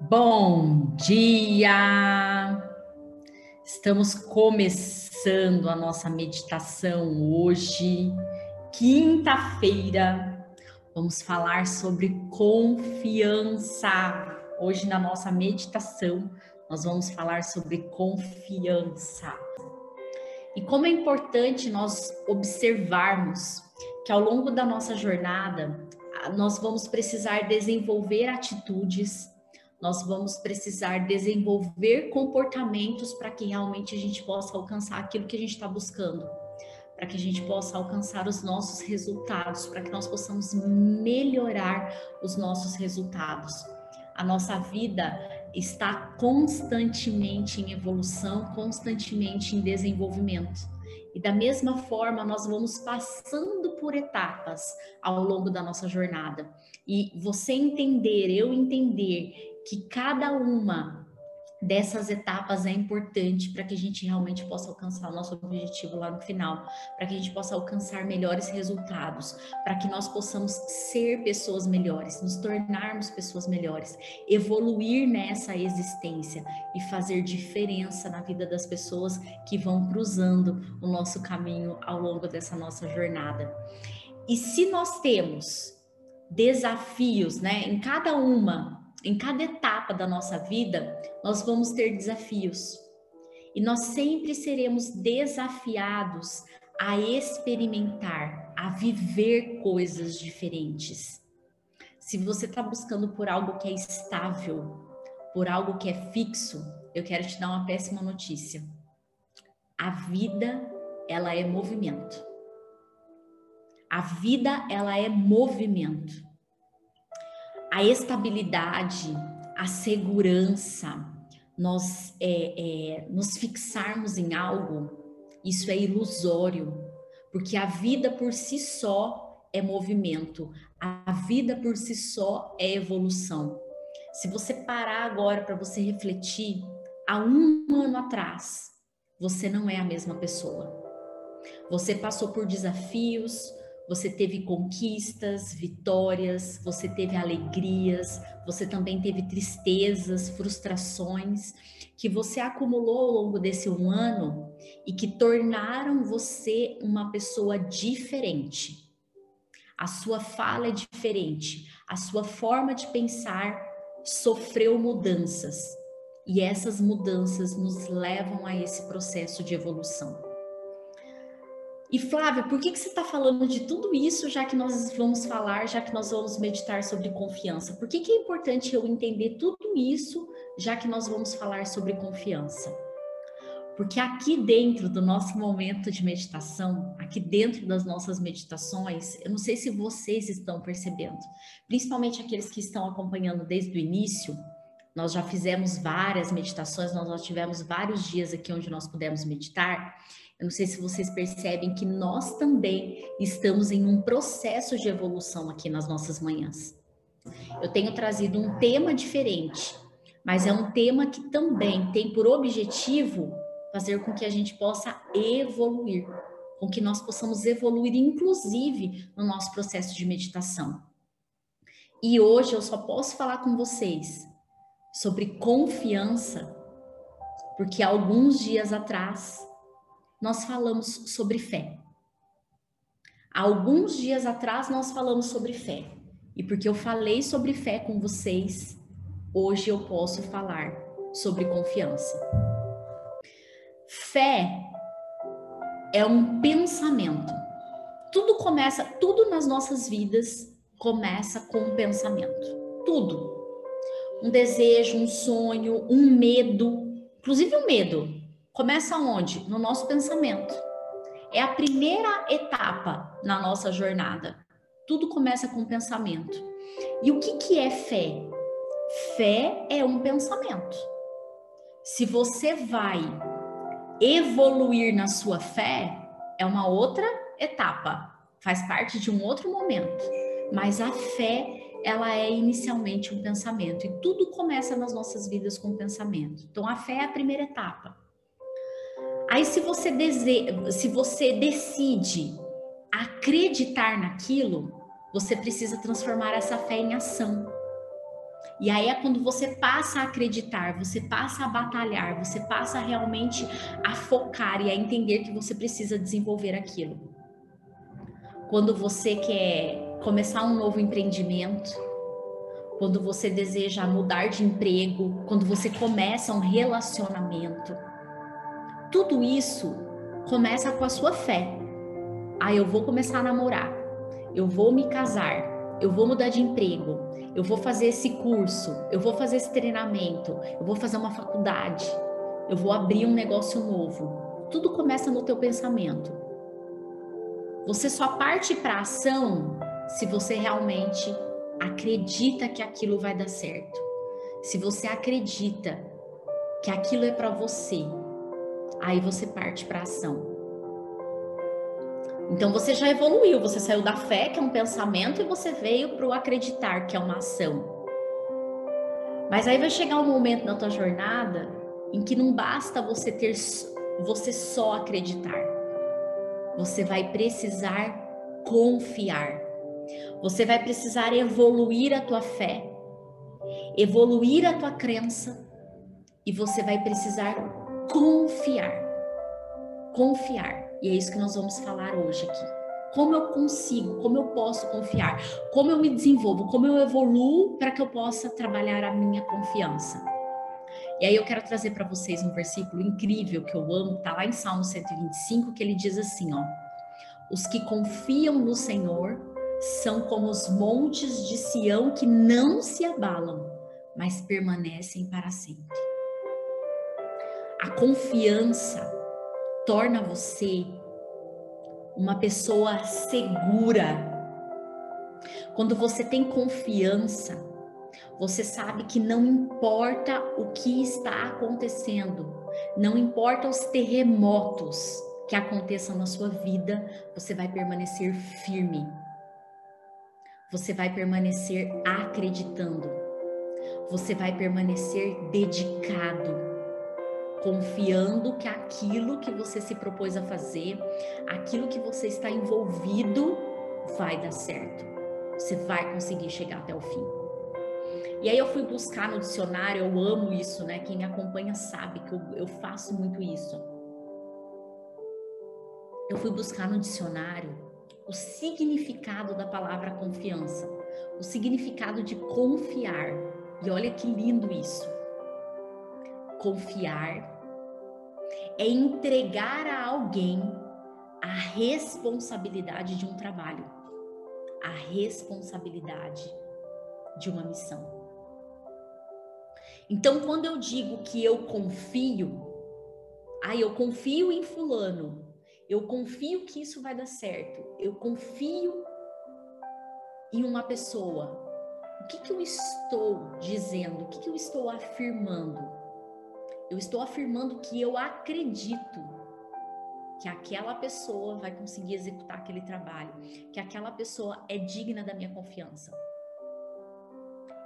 Bom dia! Estamos começando a nossa meditação hoje, quinta-feira. Vamos falar sobre confiança. Hoje, na nossa meditação, nós vamos falar sobre confiança. E como é importante nós observarmos que ao longo da nossa jornada, nós vamos precisar desenvolver atitudes nós vamos precisar desenvolver comportamentos para que realmente a gente possa alcançar aquilo que a gente está buscando, para que a gente possa alcançar os nossos resultados, para que nós possamos melhorar os nossos resultados. A nossa vida está constantemente em evolução, constantemente em desenvolvimento. E da mesma forma, nós vamos passando por etapas ao longo da nossa jornada. E você entender, eu entender que cada uma dessas etapas é importante para que a gente realmente possa alcançar o nosso objetivo lá no final, para que a gente possa alcançar melhores resultados, para que nós possamos ser pessoas melhores, nos tornarmos pessoas melhores, evoluir nessa existência e fazer diferença na vida das pessoas que vão cruzando o nosso caminho ao longo dessa nossa jornada. E se nós temos desafios, né, em cada uma em cada etapa da nossa vida, nós vamos ter desafios. E nós sempre seremos desafiados a experimentar, a viver coisas diferentes. Se você está buscando por algo que é estável, por algo que é fixo, eu quero te dar uma péssima notícia. A vida, ela é movimento. A vida, ela é movimento a estabilidade, a segurança, nós é, é, nos fixarmos em algo, isso é ilusório, porque a vida por si só é movimento, a vida por si só é evolução. Se você parar agora para você refletir, há um ano atrás, você não é a mesma pessoa. Você passou por desafios, você teve conquistas, vitórias, você teve alegrias, você também teve tristezas, frustrações que você acumulou ao longo desse um ano e que tornaram você uma pessoa diferente. A sua fala é diferente, a sua forma de pensar sofreu mudanças e essas mudanças nos levam a esse processo de evolução. E Flávia, por que, que você está falando de tudo isso, já que nós vamos falar, já que nós vamos meditar sobre confiança? Por que, que é importante eu entender tudo isso, já que nós vamos falar sobre confiança? Porque aqui dentro do nosso momento de meditação, aqui dentro das nossas meditações, eu não sei se vocês estão percebendo, principalmente aqueles que estão acompanhando desde o início, nós já fizemos várias meditações, nós já tivemos vários dias aqui onde nós pudemos meditar. Eu não sei se vocês percebem que nós também estamos em um processo de evolução aqui nas nossas manhãs. Eu tenho trazido um tema diferente, mas é um tema que também tem por objetivo fazer com que a gente possa evoluir, com que nós possamos evoluir, inclusive no nosso processo de meditação. E hoje eu só posso falar com vocês sobre confiança, porque alguns dias atrás nós falamos sobre fé. Alguns dias atrás nós falamos sobre fé. E porque eu falei sobre fé com vocês, hoje eu posso falar sobre confiança. Fé é um pensamento. Tudo começa, tudo nas nossas vidas começa com um pensamento. Tudo. Um desejo, um sonho, um medo, inclusive o um medo. Começa onde? No nosso pensamento. É a primeira etapa na nossa jornada. Tudo começa com pensamento. E o que, que é fé? Fé é um pensamento. Se você vai evoluir na sua fé, é uma outra etapa, faz parte de um outro momento. Mas a fé, ela é inicialmente um pensamento e tudo começa nas nossas vidas com pensamento. Então a fé é a primeira etapa. Aí se você deseja, se você decide acreditar naquilo, você precisa transformar essa fé em ação. E aí é quando você passa a acreditar, você passa a batalhar, você passa realmente a focar e a entender que você precisa desenvolver aquilo. Quando você quer começar um novo empreendimento, quando você deseja mudar de emprego, quando você começa um relacionamento, tudo isso começa com a sua fé. Ah, eu vou começar a namorar, eu vou me casar, eu vou mudar de emprego, eu vou fazer esse curso, eu vou fazer esse treinamento, eu vou fazer uma faculdade, eu vou abrir um negócio novo. Tudo começa no teu pensamento. Você só parte para ação se você realmente acredita que aquilo vai dar certo. Se você acredita que aquilo é para você, aí você parte para ação. Então você já evoluiu, você saiu da fé, que é um pensamento, e você veio para o acreditar, que é uma ação. Mas aí vai chegar um momento na tua jornada em que não basta você ter você só acreditar. Você vai precisar confiar. Você vai precisar evoluir a tua fé, evoluir a tua crença e você vai precisar confiar. Confiar. E é isso que nós vamos falar hoje aqui. Como eu consigo, como eu posso confiar, como eu me desenvolvo, como eu evoluo para que eu possa trabalhar a minha confiança. E aí eu quero trazer para vocês um versículo incrível que eu amo, tá lá em Salmo 125, que ele diz assim, ó: Os que confiam no Senhor são como os montes de Sião que não se abalam, mas permanecem para sempre. A confiança torna você uma pessoa segura. Quando você tem confiança, você sabe que não importa o que está acontecendo, não importa os terremotos que aconteçam na sua vida, você vai permanecer firme. Você vai permanecer acreditando. Você vai permanecer dedicado confiando que aquilo que você se propôs a fazer, aquilo que você está envolvido, vai dar certo. Você vai conseguir chegar até o fim. E aí eu fui buscar no dicionário, eu amo isso, né? Quem me acompanha sabe que eu, eu faço muito isso. Eu fui buscar no dicionário o significado da palavra confiança, o significado de confiar. E olha que lindo isso Confiar é entregar a alguém a responsabilidade de um trabalho, a responsabilidade de uma missão. Então, quando eu digo que eu confio, ah, eu confio em Fulano, eu confio que isso vai dar certo, eu confio em uma pessoa. O que, que eu estou dizendo? O que, que eu estou afirmando? Eu estou afirmando que eu acredito que aquela pessoa vai conseguir executar aquele trabalho, que aquela pessoa é digna da minha confiança.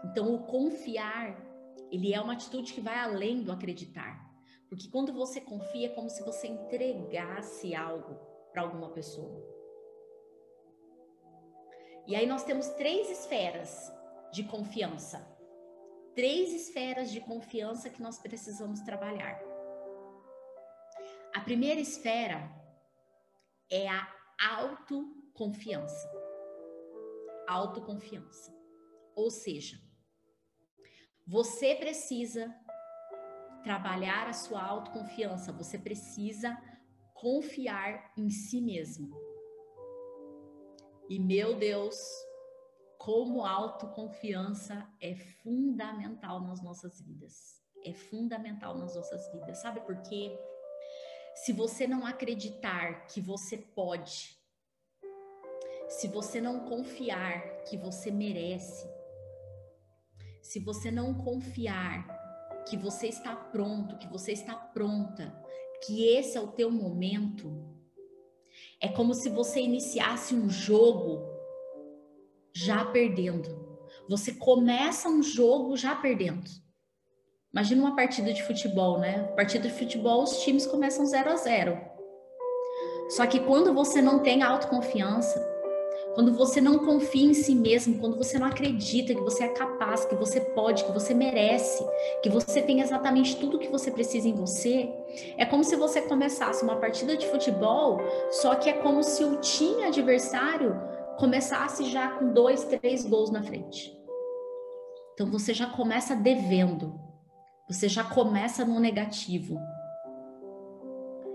Então, o confiar, ele é uma atitude que vai além do acreditar. Porque quando você confia, é como se você entregasse algo para alguma pessoa. E aí nós temos três esferas de confiança três esferas de confiança que nós precisamos trabalhar. A primeira esfera é a autoconfiança. Autoconfiança. Ou seja, você precisa trabalhar a sua autoconfiança, você precisa confiar em si mesmo. E meu Deus, como autoconfiança é fundamental nas nossas vidas. É fundamental nas nossas vidas. Sabe por quê? Se você não acreditar que você pode, se você não confiar que você merece, se você não confiar que você está pronto, que você está pronta, que esse é o teu momento, é como se você iniciasse um jogo já perdendo. Você começa um jogo já perdendo. Imagina uma partida de futebol, né? Partida de futebol, os times começam 0 a 0. Só que quando você não tem autoconfiança, quando você não confia em si mesmo, quando você não acredita que você é capaz, que você pode, que você merece, que você tem exatamente tudo que você precisa em você, é como se você começasse uma partida de futebol, só que é como se o time adversário começasse já com dois, três gols na frente. Então você já começa devendo, você já começa no negativo.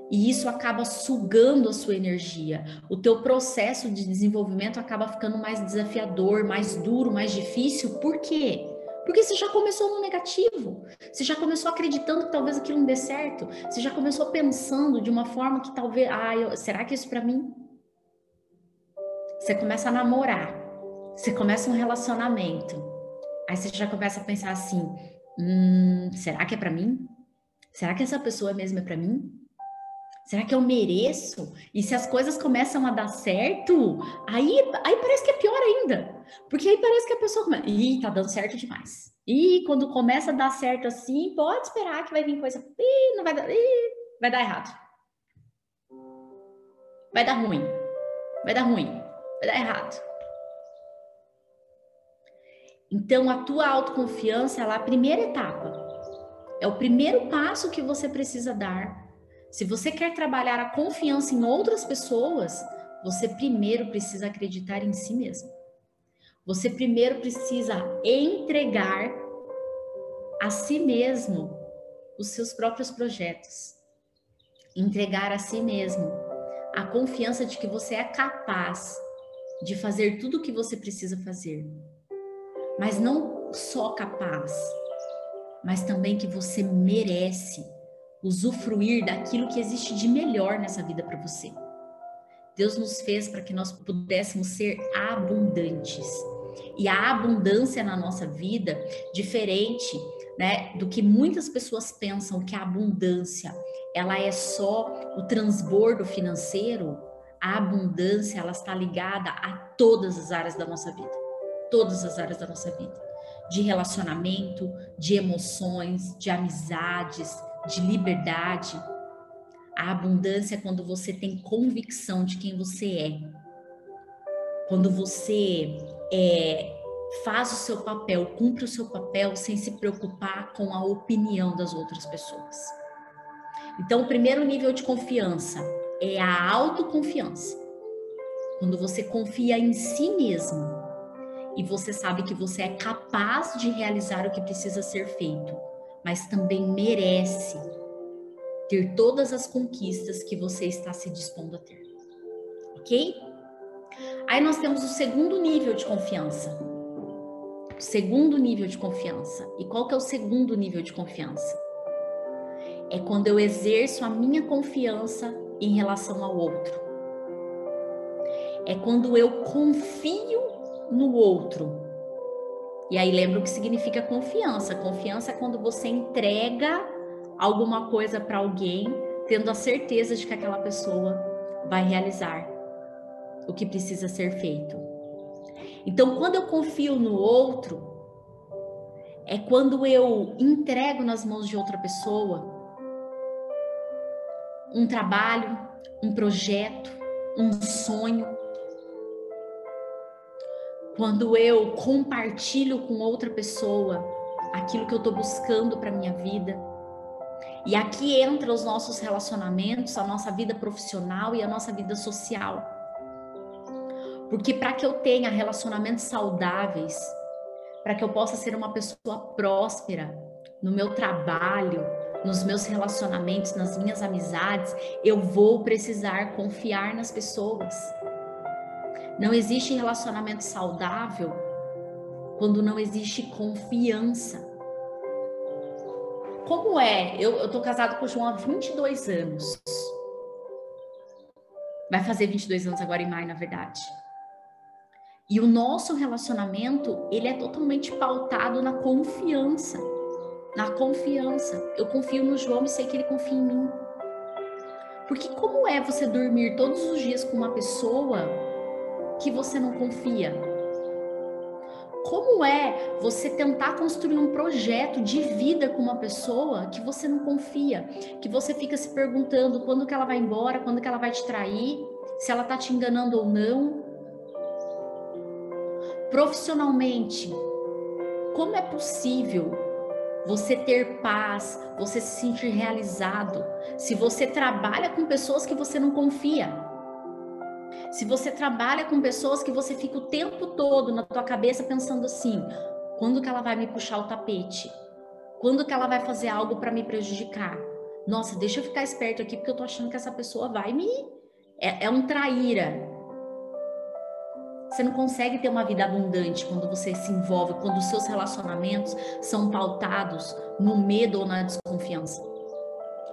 E isso acaba sugando a sua energia. O teu processo de desenvolvimento acaba ficando mais desafiador, mais duro, mais difícil. Por quê? Porque você já começou no negativo. Você já começou acreditando que talvez aquilo não dê certo. Você já começou pensando de uma forma que talvez, ah, eu, será que isso para mim? Você começa a namorar. Você começa um relacionamento. Aí você já começa a pensar assim: hum, será que é para mim? Será que essa pessoa mesmo é para mim? Será que eu mereço? E se as coisas começam a dar certo, aí, aí parece que é pior ainda. Porque aí parece que a pessoa começa. Ih, tá dando certo demais. E quando começa a dar certo assim, pode esperar que vai vir coisa. Ih, não vai dar. Ih, vai dar errado. Vai dar ruim. Vai dar ruim. Vai dar errado. Então, a tua autoconfiança é a primeira etapa. É o primeiro passo que você precisa dar se você quer trabalhar a confiança em outras pessoas, você primeiro precisa acreditar em si mesmo. Você primeiro precisa entregar a si mesmo os seus próprios projetos. Entregar a si mesmo a confiança de que você é capaz de fazer tudo o que você precisa fazer. Mas não só capaz, mas também que você merece usufruir daquilo que existe de melhor nessa vida para você. Deus nos fez para que nós pudéssemos ser abundantes. E a abundância na nossa vida, diferente né, do que muitas pessoas pensam que a abundância ela é só o transbordo financeiro, a abundância ela está ligada a todas as áreas da nossa vida. Todas as áreas da nossa vida. De relacionamento, de emoções, de amizades, de liberdade. A abundância é quando você tem convicção de quem você é. Quando você é, faz o seu papel, cumpre o seu papel sem se preocupar com a opinião das outras pessoas. Então, o primeiro nível de confiança é a autoconfiança. Quando você confia em si mesmo e você sabe que você é capaz de realizar o que precisa ser feito mas também merece ter todas as conquistas que você está se dispondo a ter. Ok? Aí nós temos o segundo nível de confiança. O segundo nível de confiança. E qual que é o segundo nível de confiança? É quando eu exerço a minha confiança em relação ao outro. É quando eu confio no outro e aí lembra o que significa confiança. Confiança é quando você entrega alguma coisa para alguém, tendo a certeza de que aquela pessoa vai realizar o que precisa ser feito. Então, quando eu confio no outro, é quando eu entrego nas mãos de outra pessoa um trabalho, um projeto, um sonho, quando eu compartilho com outra pessoa aquilo que eu estou buscando para minha vida. E aqui entra os nossos relacionamentos, a nossa vida profissional e a nossa vida social. Porque para que eu tenha relacionamentos saudáveis, para que eu possa ser uma pessoa próspera no meu trabalho, nos meus relacionamentos, nas minhas amizades, eu vou precisar confiar nas pessoas. Não existe relacionamento saudável quando não existe confiança. Como é? Eu, eu tô casado com o João há 22 anos. Vai fazer 22 anos agora em maio, na verdade. E o nosso relacionamento, ele é totalmente pautado na confiança. Na confiança. Eu confio no João e sei que ele confia em mim. Porque como é você dormir todos os dias com uma pessoa que você não confia? Como é você tentar construir um projeto de vida com uma pessoa que você não confia, que você fica se perguntando quando que ela vai embora, quando que ela vai te trair, se ela tá te enganando ou não? profissionalmente, como é possível você ter paz, você se sentir realizado, se você trabalha com pessoas que você não confia? Se você trabalha com pessoas que você fica o tempo todo na tua cabeça pensando assim, quando que ela vai me puxar o tapete? Quando que ela vai fazer algo para me prejudicar? Nossa, deixa eu ficar esperto aqui porque eu tô achando que essa pessoa vai me é, é um traíra. Você não consegue ter uma vida abundante quando você se envolve, quando os seus relacionamentos são pautados no medo ou na desconfiança.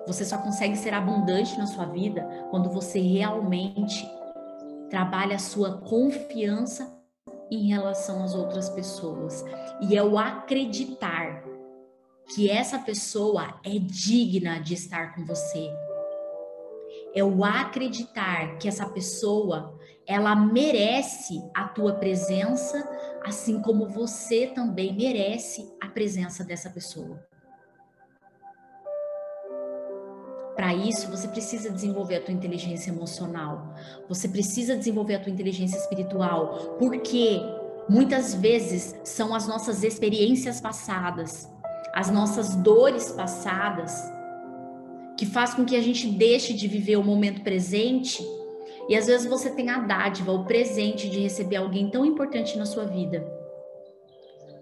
Você só consegue ser abundante na sua vida quando você realmente trabalha a sua confiança em relação às outras pessoas. E é o acreditar que essa pessoa é digna de estar com você. É o acreditar que essa pessoa ela merece a tua presença, assim como você também merece a presença dessa pessoa. Para isso, você precisa desenvolver a tua inteligência emocional. Você precisa desenvolver a tua inteligência espiritual, porque muitas vezes são as nossas experiências passadas, as nossas dores passadas que faz com que a gente deixe de viver o momento presente e às vezes você tem a dádiva, o presente de receber alguém tão importante na sua vida.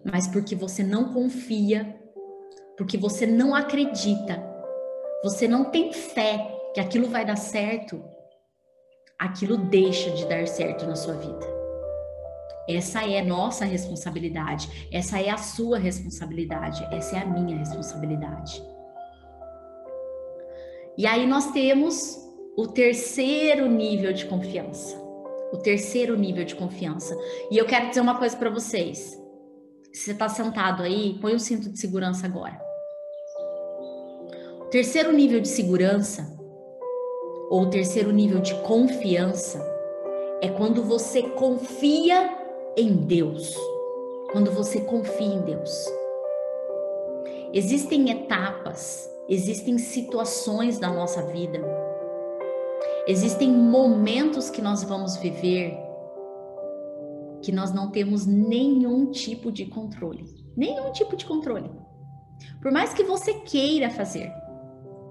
Mas porque você não confia, porque você não acredita, você não tem fé que aquilo vai dar certo, aquilo deixa de dar certo na sua vida. Essa é nossa responsabilidade, essa é a sua responsabilidade, essa é a minha responsabilidade. E aí nós temos o terceiro nível de confiança. O terceiro nível de confiança. E eu quero dizer uma coisa para vocês. Se você está sentado aí, põe o cinto de segurança agora. Terceiro nível de segurança, ou terceiro nível de confiança, é quando você confia em Deus. Quando você confia em Deus. Existem etapas, existem situações da nossa vida Existem momentos que nós vamos viver que nós não temos nenhum tipo de controle. Nenhum tipo de controle. Por mais que você queira fazer,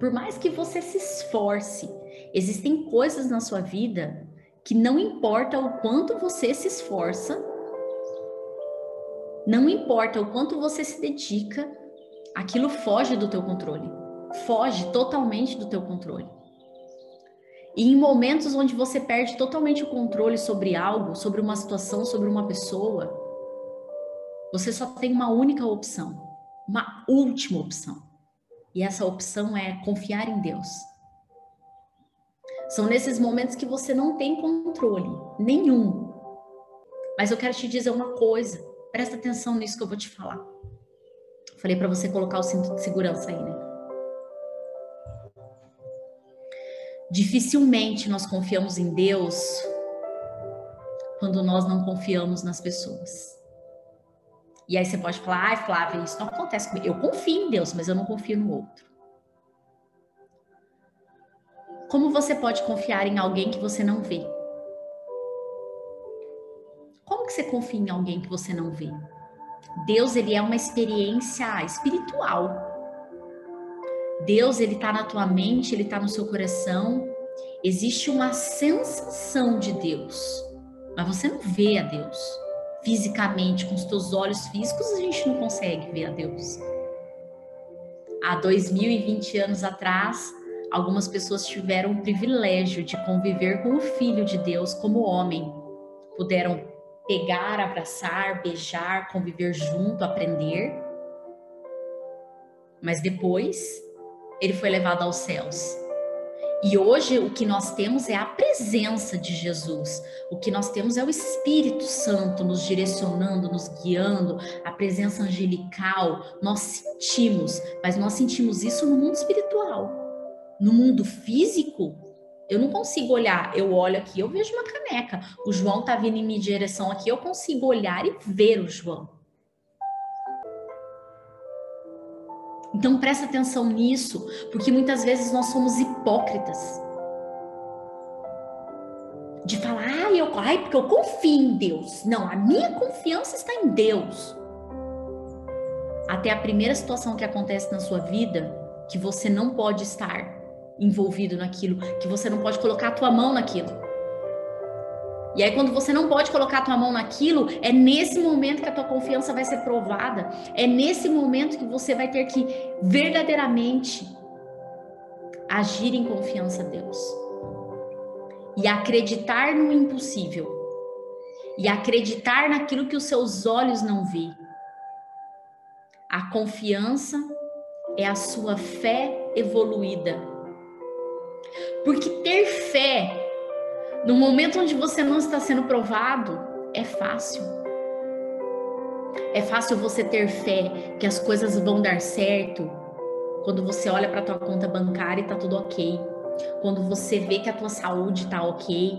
por mais que você se esforce, existem coisas na sua vida que não importa o quanto você se esforça, não importa o quanto você se dedica, aquilo foge do teu controle. Foge totalmente do teu controle. E em momentos onde você perde totalmente o controle sobre algo, sobre uma situação, sobre uma pessoa, você só tem uma única opção, uma última opção. E essa opção é confiar em Deus. São nesses momentos que você não tem controle nenhum. Mas eu quero te dizer uma coisa, presta atenção nisso que eu vou te falar. Falei para você colocar o cinto de segurança aí, né? Dificilmente nós confiamos em Deus quando nós não confiamos nas pessoas. E aí você pode falar, ai Flávia, isso não acontece comigo. Eu confio em Deus, mas eu não confio no outro. Como você pode confiar em alguém que você não vê? Como que você confia em alguém que você não vê? Deus, ele é uma experiência espiritual. Deus, ele tá na tua mente, ele tá no seu coração. Existe uma sensação de Deus, mas você não vê a Deus fisicamente com os teus olhos físicos, a gente não consegue ver a Deus. Há 2020 anos atrás, algumas pessoas tiveram o privilégio de conviver com o filho de Deus como homem. Puderam pegar, abraçar, beijar, conviver junto, aprender. Mas depois ele foi levado aos céus. E hoje o que nós temos é a presença de Jesus. O que nós temos é o Espírito Santo nos direcionando, nos guiando, a presença angelical. Nós sentimos, mas nós sentimos isso no mundo espiritual. No mundo físico, eu não consigo olhar. Eu olho aqui, eu vejo uma caneca. O João tá vindo em minha direção aqui, eu consigo olhar e ver o João. Então presta atenção nisso, porque muitas vezes nós somos hipócritas. De falar, ah, eu ai, porque eu confio em Deus. Não, a minha confiança está em Deus. Até a primeira situação que acontece na sua vida que você não pode estar envolvido naquilo, que você não pode colocar a tua mão naquilo. E aí, quando você não pode colocar a tua mão naquilo, é nesse momento que a tua confiança vai ser provada. É nesse momento que você vai ter que verdadeiramente agir em confiança a Deus. E acreditar no impossível. E acreditar naquilo que os seus olhos não veem. A confiança é a sua fé evoluída. Porque ter fé no momento onde você não está sendo provado, é fácil. É fácil você ter fé que as coisas vão dar certo quando você olha para tua conta bancária e tá tudo ok. Quando você vê que a tua saúde tá ok,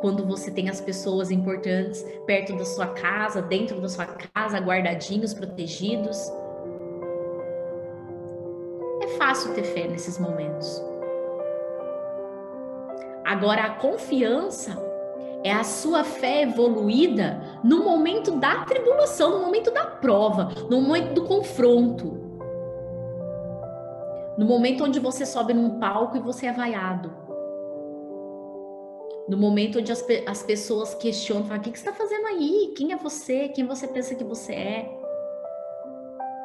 quando você tem as pessoas importantes perto da sua casa, dentro da sua casa, guardadinhos, protegidos. É fácil ter fé nesses momentos. Agora, a confiança é a sua fé evoluída no momento da tribulação, no momento da prova, no momento do confronto. No momento onde você sobe num palco e você é vaiado. No momento onde as, as pessoas questionam, falam, o que, que você está fazendo aí? Quem é você? Quem você pensa que você é?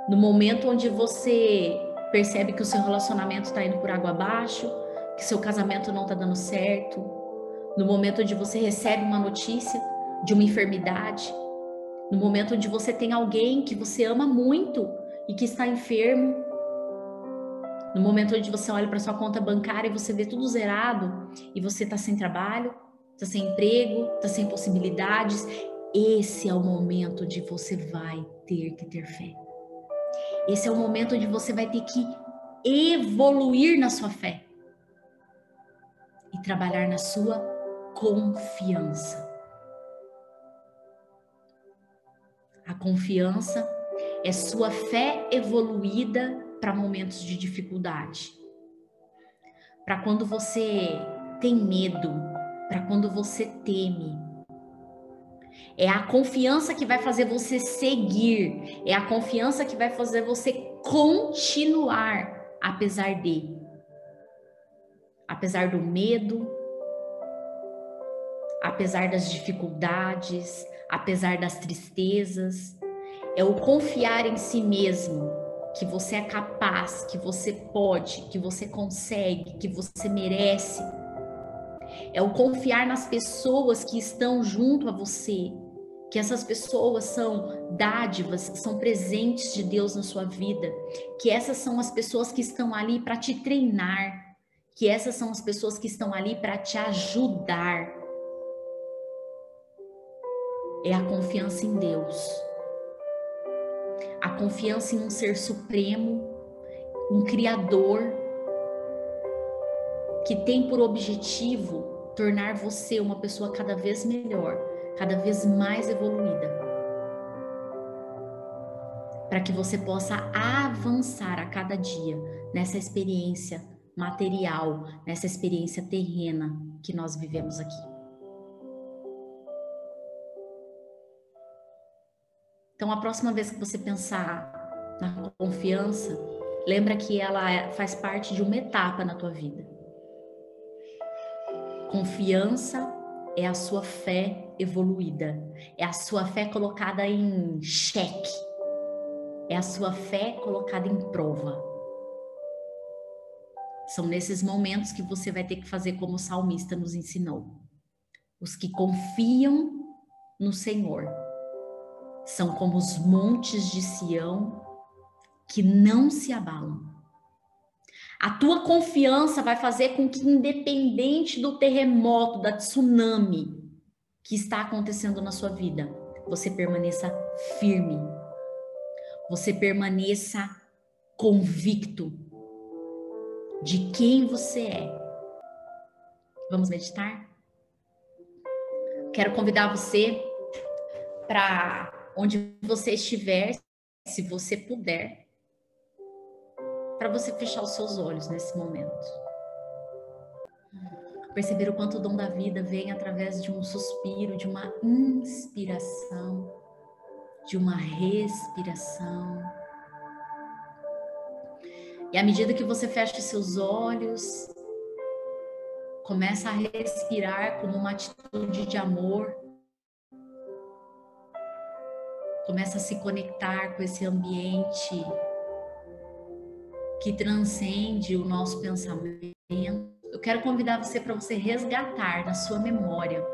No momento onde você percebe que o seu relacionamento está indo por água abaixo, que seu casamento não está dando certo, no momento onde você recebe uma notícia de uma enfermidade, no momento onde você tem alguém que você ama muito e que está enfermo, no momento onde você olha para sua conta bancária e você vê tudo zerado e você está sem trabalho, está sem emprego, está sem possibilidades, esse é o momento onde você vai ter que ter fé. Esse é o momento onde você vai ter que evoluir na sua fé trabalhar na sua confiança. A confiança é sua fé evoluída para momentos de dificuldade. Para quando você tem medo, para quando você teme. É a confiança que vai fazer você seguir, é a confiança que vai fazer você continuar apesar de apesar do medo, apesar das dificuldades, apesar das tristezas. É o confiar em si mesmo, que você é capaz, que você pode, que você consegue, que você merece. É o confiar nas pessoas que estão junto a você, que essas pessoas são dádivas, são presentes de Deus na sua vida, que essas são as pessoas que estão ali para te treinar, que essas são as pessoas que estão ali para te ajudar. É a confiança em Deus. A confiança em um ser supremo, um criador que tem por objetivo tornar você uma pessoa cada vez melhor, cada vez mais evoluída. Para que você possa avançar a cada dia nessa experiência material, nessa experiência terrena que nós vivemos aqui. Então, a próxima vez que você pensar na confiança, lembra que ela é, faz parte de uma etapa na tua vida. Confiança é a sua fé evoluída, é a sua fé colocada em xeque, é a sua fé colocada em prova. São nesses momentos que você vai ter que fazer como o salmista nos ensinou. Os que confiam no Senhor são como os montes de Sião que não se abalam. A tua confiança vai fazer com que, independente do terremoto, da tsunami que está acontecendo na sua vida, você permaneça firme, você permaneça convicto de quem você é. Vamos meditar? Quero convidar você para onde você estiver, se você puder, para você fechar os seus olhos nesse momento. Perceber o quanto o dom da vida vem através de um suspiro, de uma inspiração, de uma respiração. E à medida que você fecha seus olhos, começa a respirar como uma atitude de amor, começa a se conectar com esse ambiente que transcende o nosso pensamento. Eu quero convidar você para você resgatar na sua memória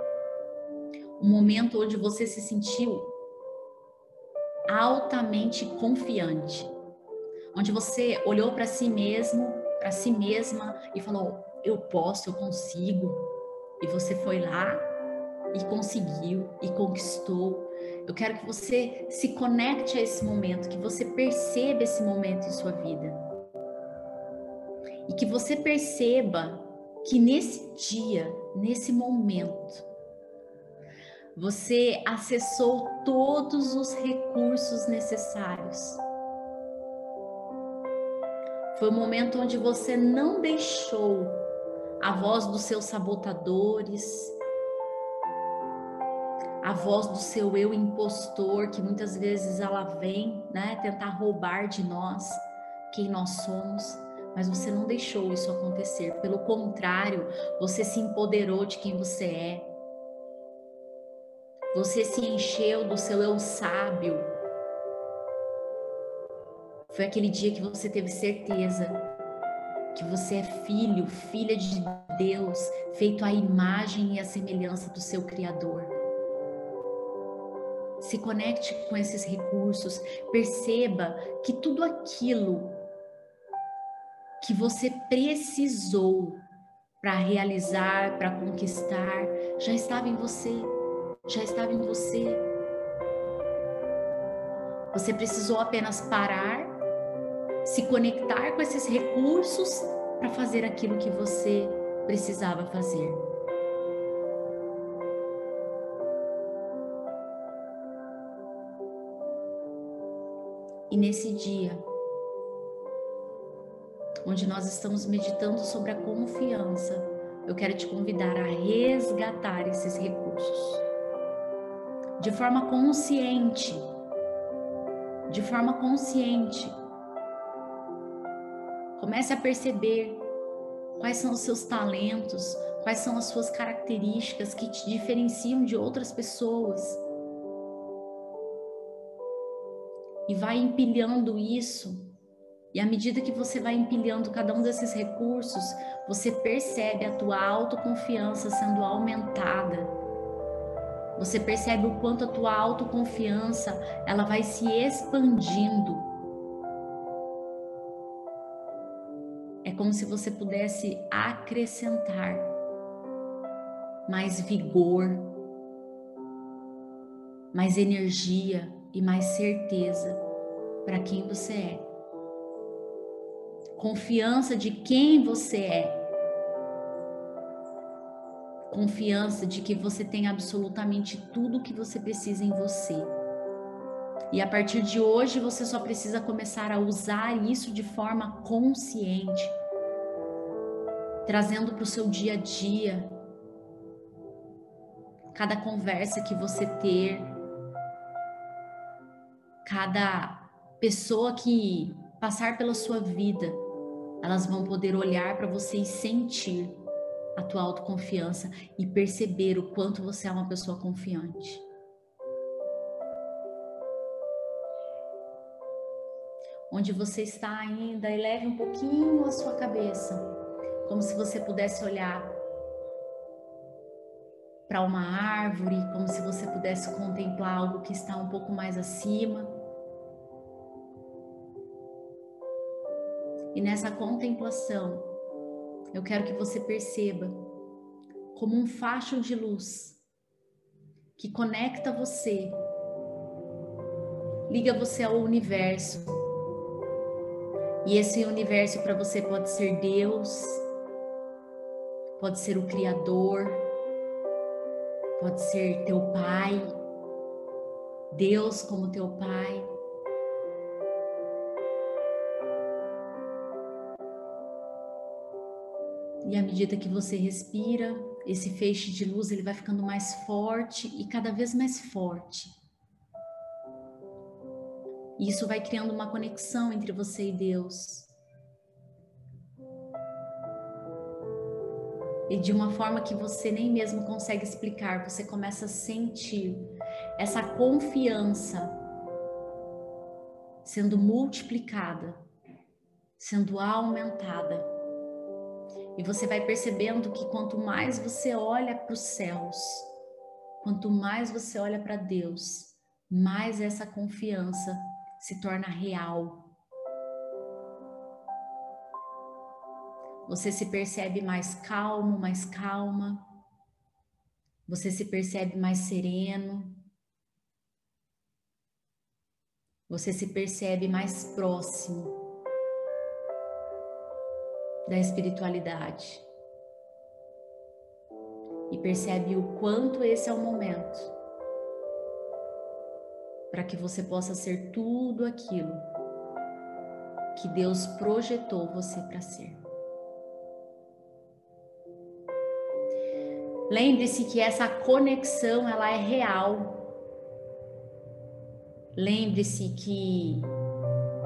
um momento onde você se sentiu altamente confiante onde você olhou para si mesmo, para si mesma e falou: eu posso, eu consigo. E você foi lá e conseguiu e conquistou. Eu quero que você se conecte a esse momento, que você perceba esse momento em sua vida. E que você perceba que nesse dia, nesse momento, você acessou todos os recursos necessários foi o momento onde você não deixou a voz dos seus sabotadores, a voz do seu eu impostor, que muitas vezes ela vem, né, tentar roubar de nós quem nós somos, mas você não deixou isso acontecer. Pelo contrário, você se empoderou de quem você é. Você se encheu do seu eu sábio, foi aquele dia que você teve certeza que você é filho, filha de Deus, feito à imagem e à semelhança do seu Criador. Se conecte com esses recursos, perceba que tudo aquilo que você precisou para realizar, para conquistar, já estava em você, já estava em você. Você precisou apenas parar se conectar com esses recursos para fazer aquilo que você precisava fazer. E nesse dia, onde nós estamos meditando sobre a confiança, eu quero te convidar a resgatar esses recursos de forma consciente. De forma consciente Comece a perceber quais são os seus talentos, quais são as suas características que te diferenciam de outras pessoas. E vai empilhando isso. E à medida que você vai empilhando cada um desses recursos, você percebe a tua autoconfiança sendo aumentada. Você percebe o quanto a tua autoconfiança, ela vai se expandindo como se você pudesse acrescentar mais vigor, mais energia e mais certeza para quem você é. Confiança de quem você é. Confiança de que você tem absolutamente tudo o que você precisa em você. E a partir de hoje você só precisa começar a usar isso de forma consciente, trazendo para o seu dia a dia. Cada conversa que você ter, cada pessoa que passar pela sua vida, elas vão poder olhar para você e sentir a tua autoconfiança e perceber o quanto você é uma pessoa confiante. onde você está ainda, eleve um pouquinho a sua cabeça, como se você pudesse olhar para uma árvore, como se você pudesse contemplar algo que está um pouco mais acima. E nessa contemplação, eu quero que você perceba como um facho de luz que conecta você, liga você ao universo e esse universo para você pode ser Deus, pode ser o Criador, pode ser teu Pai, Deus como teu Pai. E à medida que você respira, esse feixe de luz ele vai ficando mais forte e cada vez mais forte. Isso vai criando uma conexão entre você e Deus. E de uma forma que você nem mesmo consegue explicar, você começa a sentir essa confiança sendo multiplicada, sendo aumentada. E você vai percebendo que quanto mais você olha para os céus, quanto mais você olha para Deus, mais essa confiança se torna real. Você se percebe mais calmo, mais calma. Você se percebe mais sereno. Você se percebe mais próximo da espiritualidade. E percebe o quanto esse é o momento para que você possa ser tudo aquilo que Deus projetou você para ser. Lembre-se que essa conexão ela é real. Lembre-se que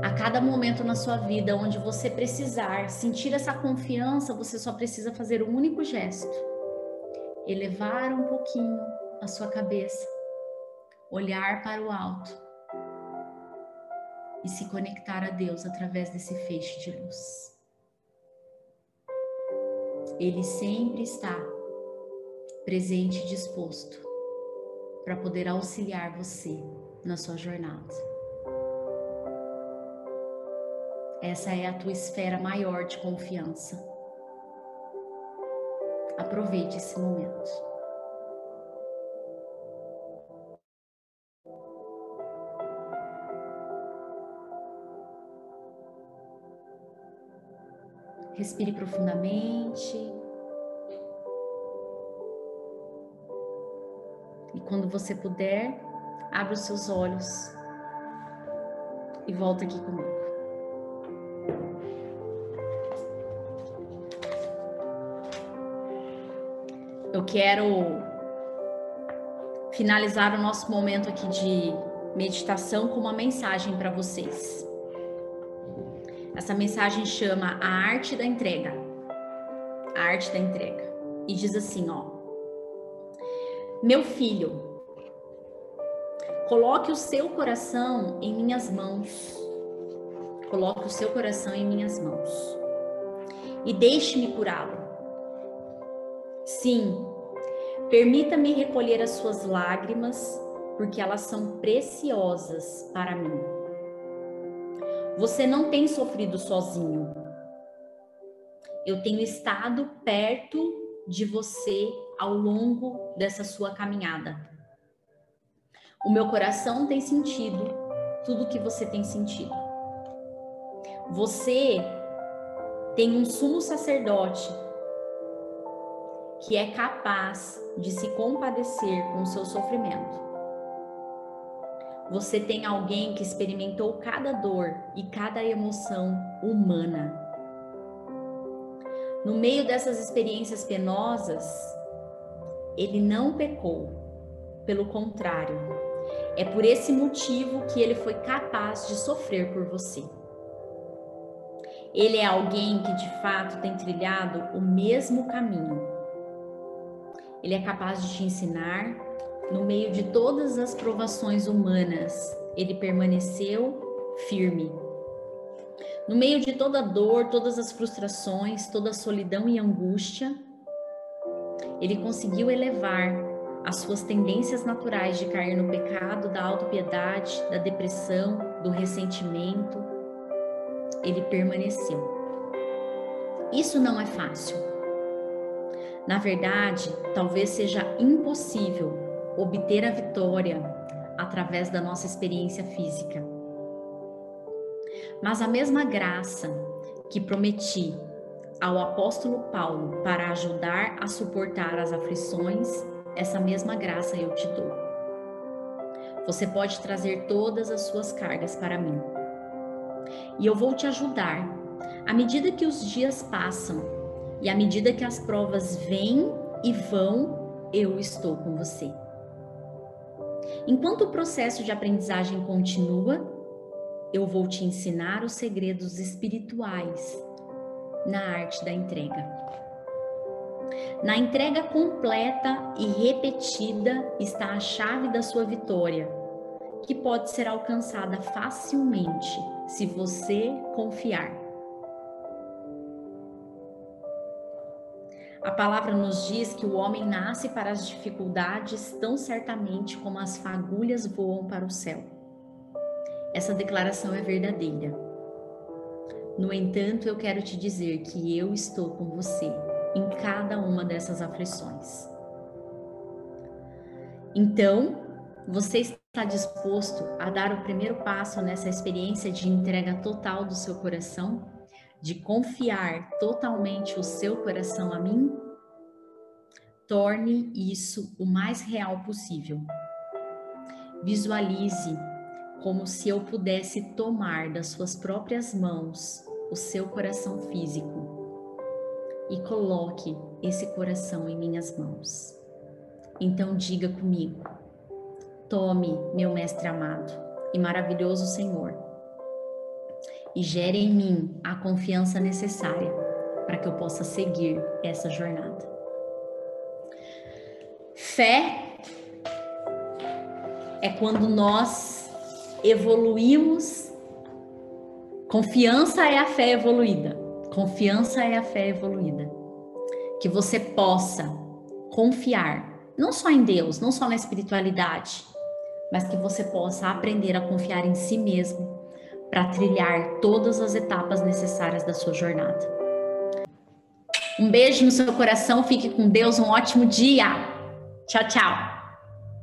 a cada momento na sua vida onde você precisar sentir essa confiança, você só precisa fazer um único gesto: elevar um pouquinho a sua cabeça, olhar para o alto e se conectar a Deus através desse feixe de luz. Ele sempre está presente e disposto para poder auxiliar você na sua jornada. Essa é a tua esfera maior de confiança. Aproveite esse momento. Respire profundamente. Quando você puder, abra os seus olhos e volta aqui comigo. Eu quero finalizar o nosso momento aqui de meditação com uma mensagem para vocês. Essa mensagem chama A Arte da Entrega. A Arte da Entrega. E diz assim, ó: meu filho, coloque o seu coração em minhas mãos. Coloque o seu coração em minhas mãos. E deixe-me curá-lo. Sim, permita-me recolher as suas lágrimas, porque elas são preciosas para mim. Você não tem sofrido sozinho. Eu tenho estado perto de você ao longo dessa sua caminhada. O meu coração tem sentido tudo que você tem sentido. Você tem um sumo sacerdote que é capaz de se compadecer com o seu sofrimento. Você tem alguém que experimentou cada dor e cada emoção humana. No meio dessas experiências penosas, ele não pecou. Pelo contrário, é por esse motivo que ele foi capaz de sofrer por você. Ele é alguém que de fato tem trilhado o mesmo caminho. Ele é capaz de te ensinar no meio de todas as provações humanas. Ele permaneceu firme. No meio de toda dor, todas as frustrações, toda solidão e angústia, ele conseguiu elevar as suas tendências naturais de cair no pecado, da autopiedade, da depressão, do ressentimento. Ele permaneceu. Isso não é fácil. Na verdade, talvez seja impossível obter a vitória através da nossa experiência física. Mas a mesma graça que prometi ao apóstolo Paulo para ajudar a suportar as aflições, essa mesma graça eu te dou. Você pode trazer todas as suas cargas para mim. E eu vou te ajudar à medida que os dias passam E à medida que as provas vêm e vão, eu estou com você. Enquanto o processo de aprendizagem continua, eu vou te ensinar os segredos espirituais na arte da entrega. Na entrega completa e repetida está a chave da sua vitória, que pode ser alcançada facilmente se você confiar. A palavra nos diz que o homem nasce para as dificuldades tão certamente como as fagulhas voam para o céu. Essa declaração é verdadeira. No entanto, eu quero te dizer que eu estou com você em cada uma dessas aflições. Então, você está disposto a dar o primeiro passo nessa experiência de entrega total do seu coração? de confiar totalmente o seu coração a mim, torne isso o mais real possível. Visualize como se eu pudesse tomar das suas próprias mãos o seu coração físico e coloque esse coração em minhas mãos. Então diga comigo: Tome, meu mestre amado e maravilhoso Senhor e gere em mim a confiança necessária para que eu possa seguir essa jornada. Fé é quando nós evoluímos. Confiança é a fé evoluída. Confiança é a fé evoluída. Que você possa confiar, não só em Deus, não só na espiritualidade, mas que você possa aprender a confiar em si mesmo para trilhar todas as etapas necessárias da sua jornada. Um beijo no seu coração, fique com Deus, um ótimo dia. Tchau, tchau.